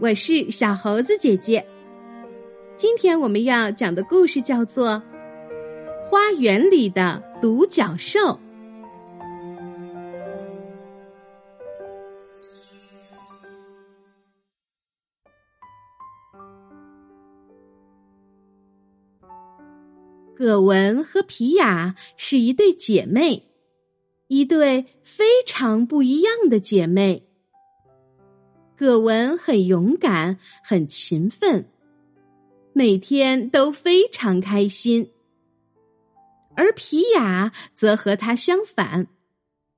我是小猴子姐姐。今天我们要讲的故事叫做《花园里的独角兽》。葛文和皮雅是一对姐妹，一对非常不一样的姐妹。葛文很勇敢，很勤奋，每天都非常开心。而皮雅则和他相反，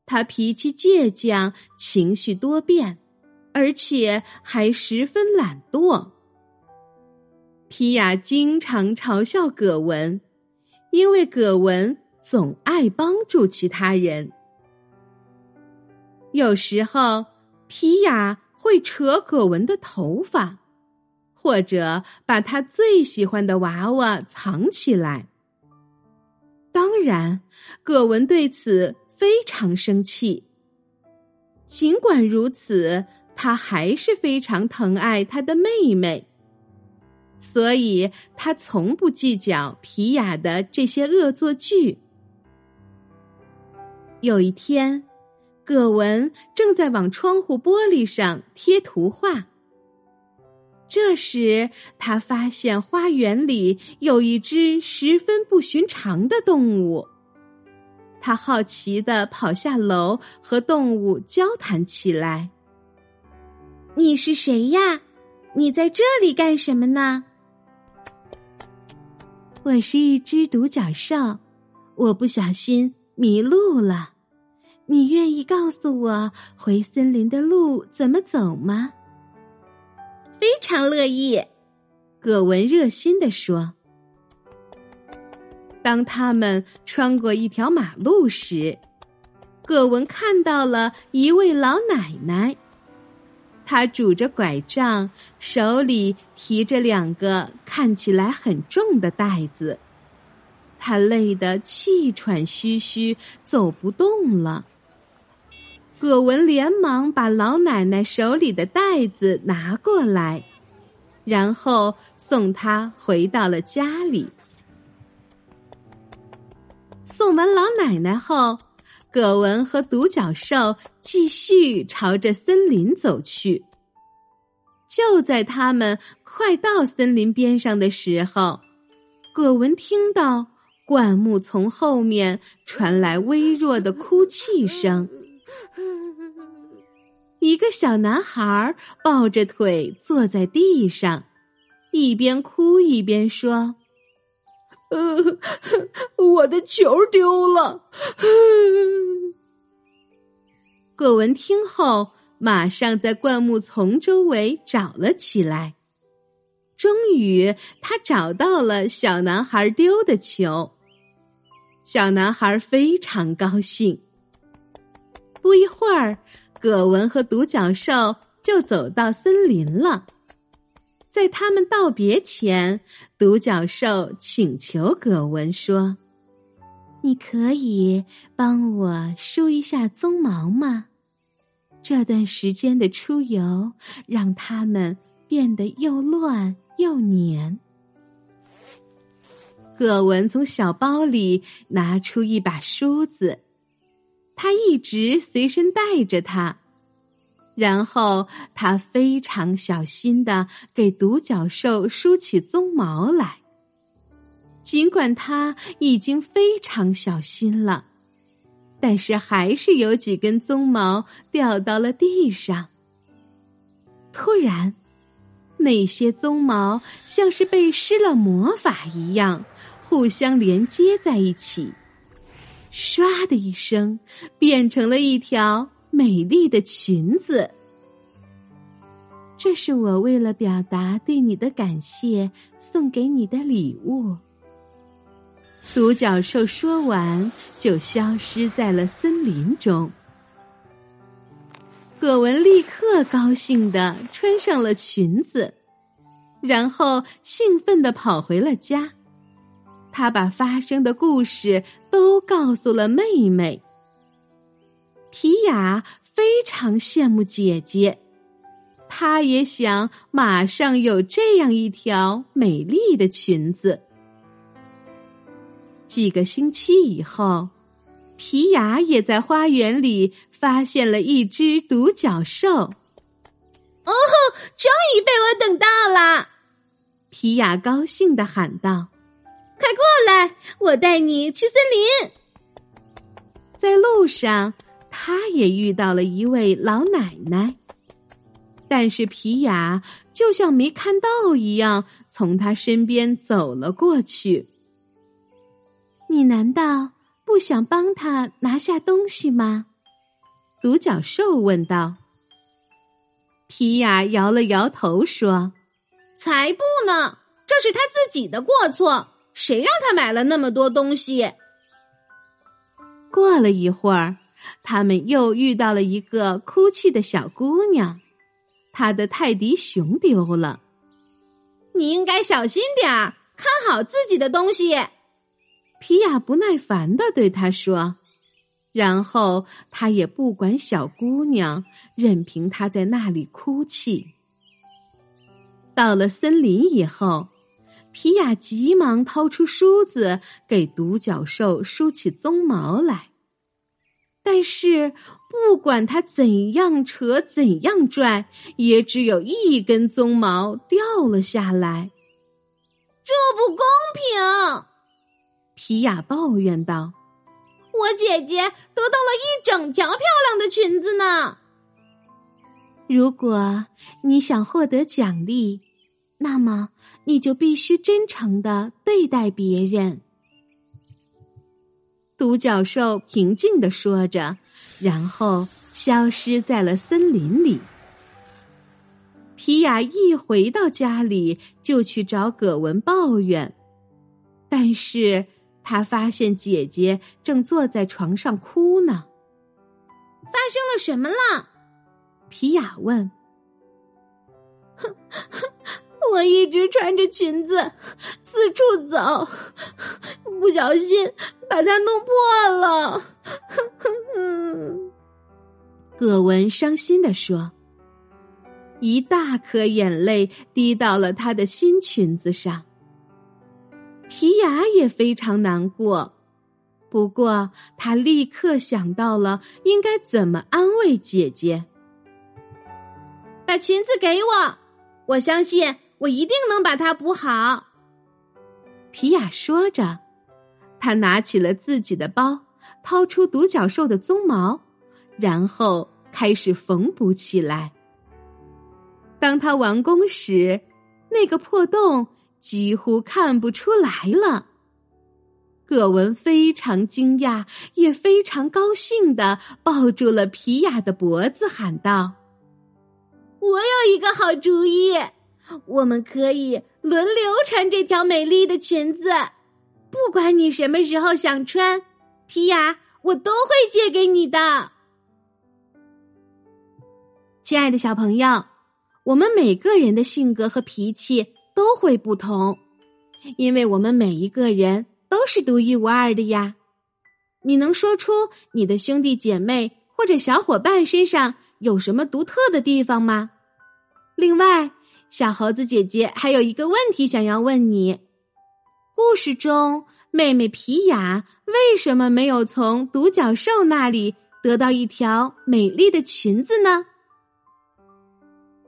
他脾气倔强，情绪多变，而且还十分懒惰。皮雅经常嘲笑葛文，因为葛文总爱帮助其他人。有时候，皮雅。会扯葛文的头发，或者把他最喜欢的娃娃藏起来。当然，葛文对此非常生气。尽管如此，他还是非常疼爱他的妹妹，所以他从不计较皮雅的这些恶作剧。有一天。葛文正在往窗户玻璃上贴图画。这时，他发现花园里有一只十分不寻常的动物。他好奇的跑下楼，和动物交谈起来。“你是谁呀？你在这里干什么呢？”“我是一只独角兽，我不小心迷路了。”你愿意告诉我回森林的路怎么走吗？非常乐意，葛文热心的说。当他们穿过一条马路时，葛文看到了一位老奶奶，她拄着拐杖，手里提着两个看起来很重的袋子，她累得气喘吁吁，走不动了。葛文连忙把老奶奶手里的袋子拿过来，然后送她回到了家里。送完老奶奶后，葛文和独角兽继续朝着森林走去。就在他们快到森林边上的时候，葛文听到灌木丛后面传来微弱的哭泣声。一个小男孩抱着腿坐在地上，一边哭一边说：“呃，我的球丢了。”葛文听后，马上在灌木丛周围找了起来。终于，他找到了小男孩丢的球。小男孩非常高兴。不一会儿，葛文和独角兽就走到森林了。在他们道别前，独角兽请求葛文说：“你可以帮我梳一下鬃毛吗？这段时间的出游让它们变得又乱又黏。”葛文从小包里拿出一把梳子。他一直随身带着它，然后他非常小心的给独角兽梳起鬃毛来。尽管他已经非常小心了，但是还是有几根鬃毛掉到了地上。突然，那些鬃毛像是被施了魔法一样，互相连接在一起。唰的一声，变成了一条美丽的裙子。这是我为了表达对你的感谢送给你的礼物。独角兽说完，就消失在了森林中。葛文立刻高兴的穿上了裙子，然后兴奋的跑回了家。他把发生的故事都告诉了妹妹。皮雅非常羡慕姐姐，她也想马上有这样一条美丽的裙子。几个星期以后，皮雅也在花园里发现了一只独角兽。哦，终于被我等到了！皮雅高兴的喊道：“快过来，我带你去森林。”在路上，他也遇到了一位老奶奶，但是皮雅就像没看到一样，从他身边走了过去。你难道不想帮他拿下东西吗？独角兽问道。皮雅摇了摇头说：“才不呢！这是他自己的过错，谁让他买了那么多东西？”过了一会儿，他们又遇到了一个哭泣的小姑娘，她的泰迪熊丢了。你应该小心点儿，看好自己的东西。皮亚不耐烦的对他说，然后他也不管小姑娘，任凭她在那里哭泣。到了森林以后，皮亚急忙掏出梳子给独角兽梳起鬃毛来，但是不管他怎样扯、怎样拽，也只有一根鬃毛掉了下来。这不公平！皮雅抱怨道：“我姐姐得到了一整条漂亮的裙子呢。如果你想获得奖励，那么你就必须真诚的对待别人。”独角兽平静的说着，然后消失在了森林里。皮雅一回到家里，就去找葛文抱怨，但是。他发现姐姐正坐在床上哭呢。发生了什么了？皮雅问。我一直穿着裙子四处走，不小心把它弄破了。葛文伤心的说：“一大颗眼泪滴到了她的新裙子上。”皮雅也非常难过，不过他立刻想到了应该怎么安慰姐姐。把裙子给我，我相信我一定能把它补好。皮雅说着，他拿起了自己的包，掏出独角兽的鬃毛，然后开始缝补起来。当他完工时，那个破洞。几乎看不出来了。葛文非常惊讶，也非常高兴的抱住了皮雅的脖子，喊道：“我有一个好主意，我们可以轮流穿这条美丽的裙子。不管你什么时候想穿，皮雅，我都会借给你的。”亲爱的小朋友，我们每个人的性格和脾气。都会不同，因为我们每一个人都是独一无二的呀。你能说出你的兄弟姐妹或者小伙伴身上有什么独特的地方吗？另外，小猴子姐姐还有一个问题想要问你：故事中妹妹皮雅为什么没有从独角兽那里得到一条美丽的裙子呢？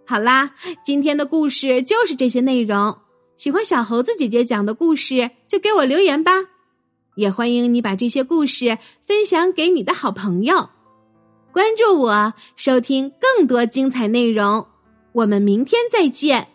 好啦，今天的故事就是这些内容。喜欢小猴子姐姐讲的故事，就给我留言吧。也欢迎你把这些故事分享给你的好朋友。关注我，收听更多精彩内容。我们明天再见。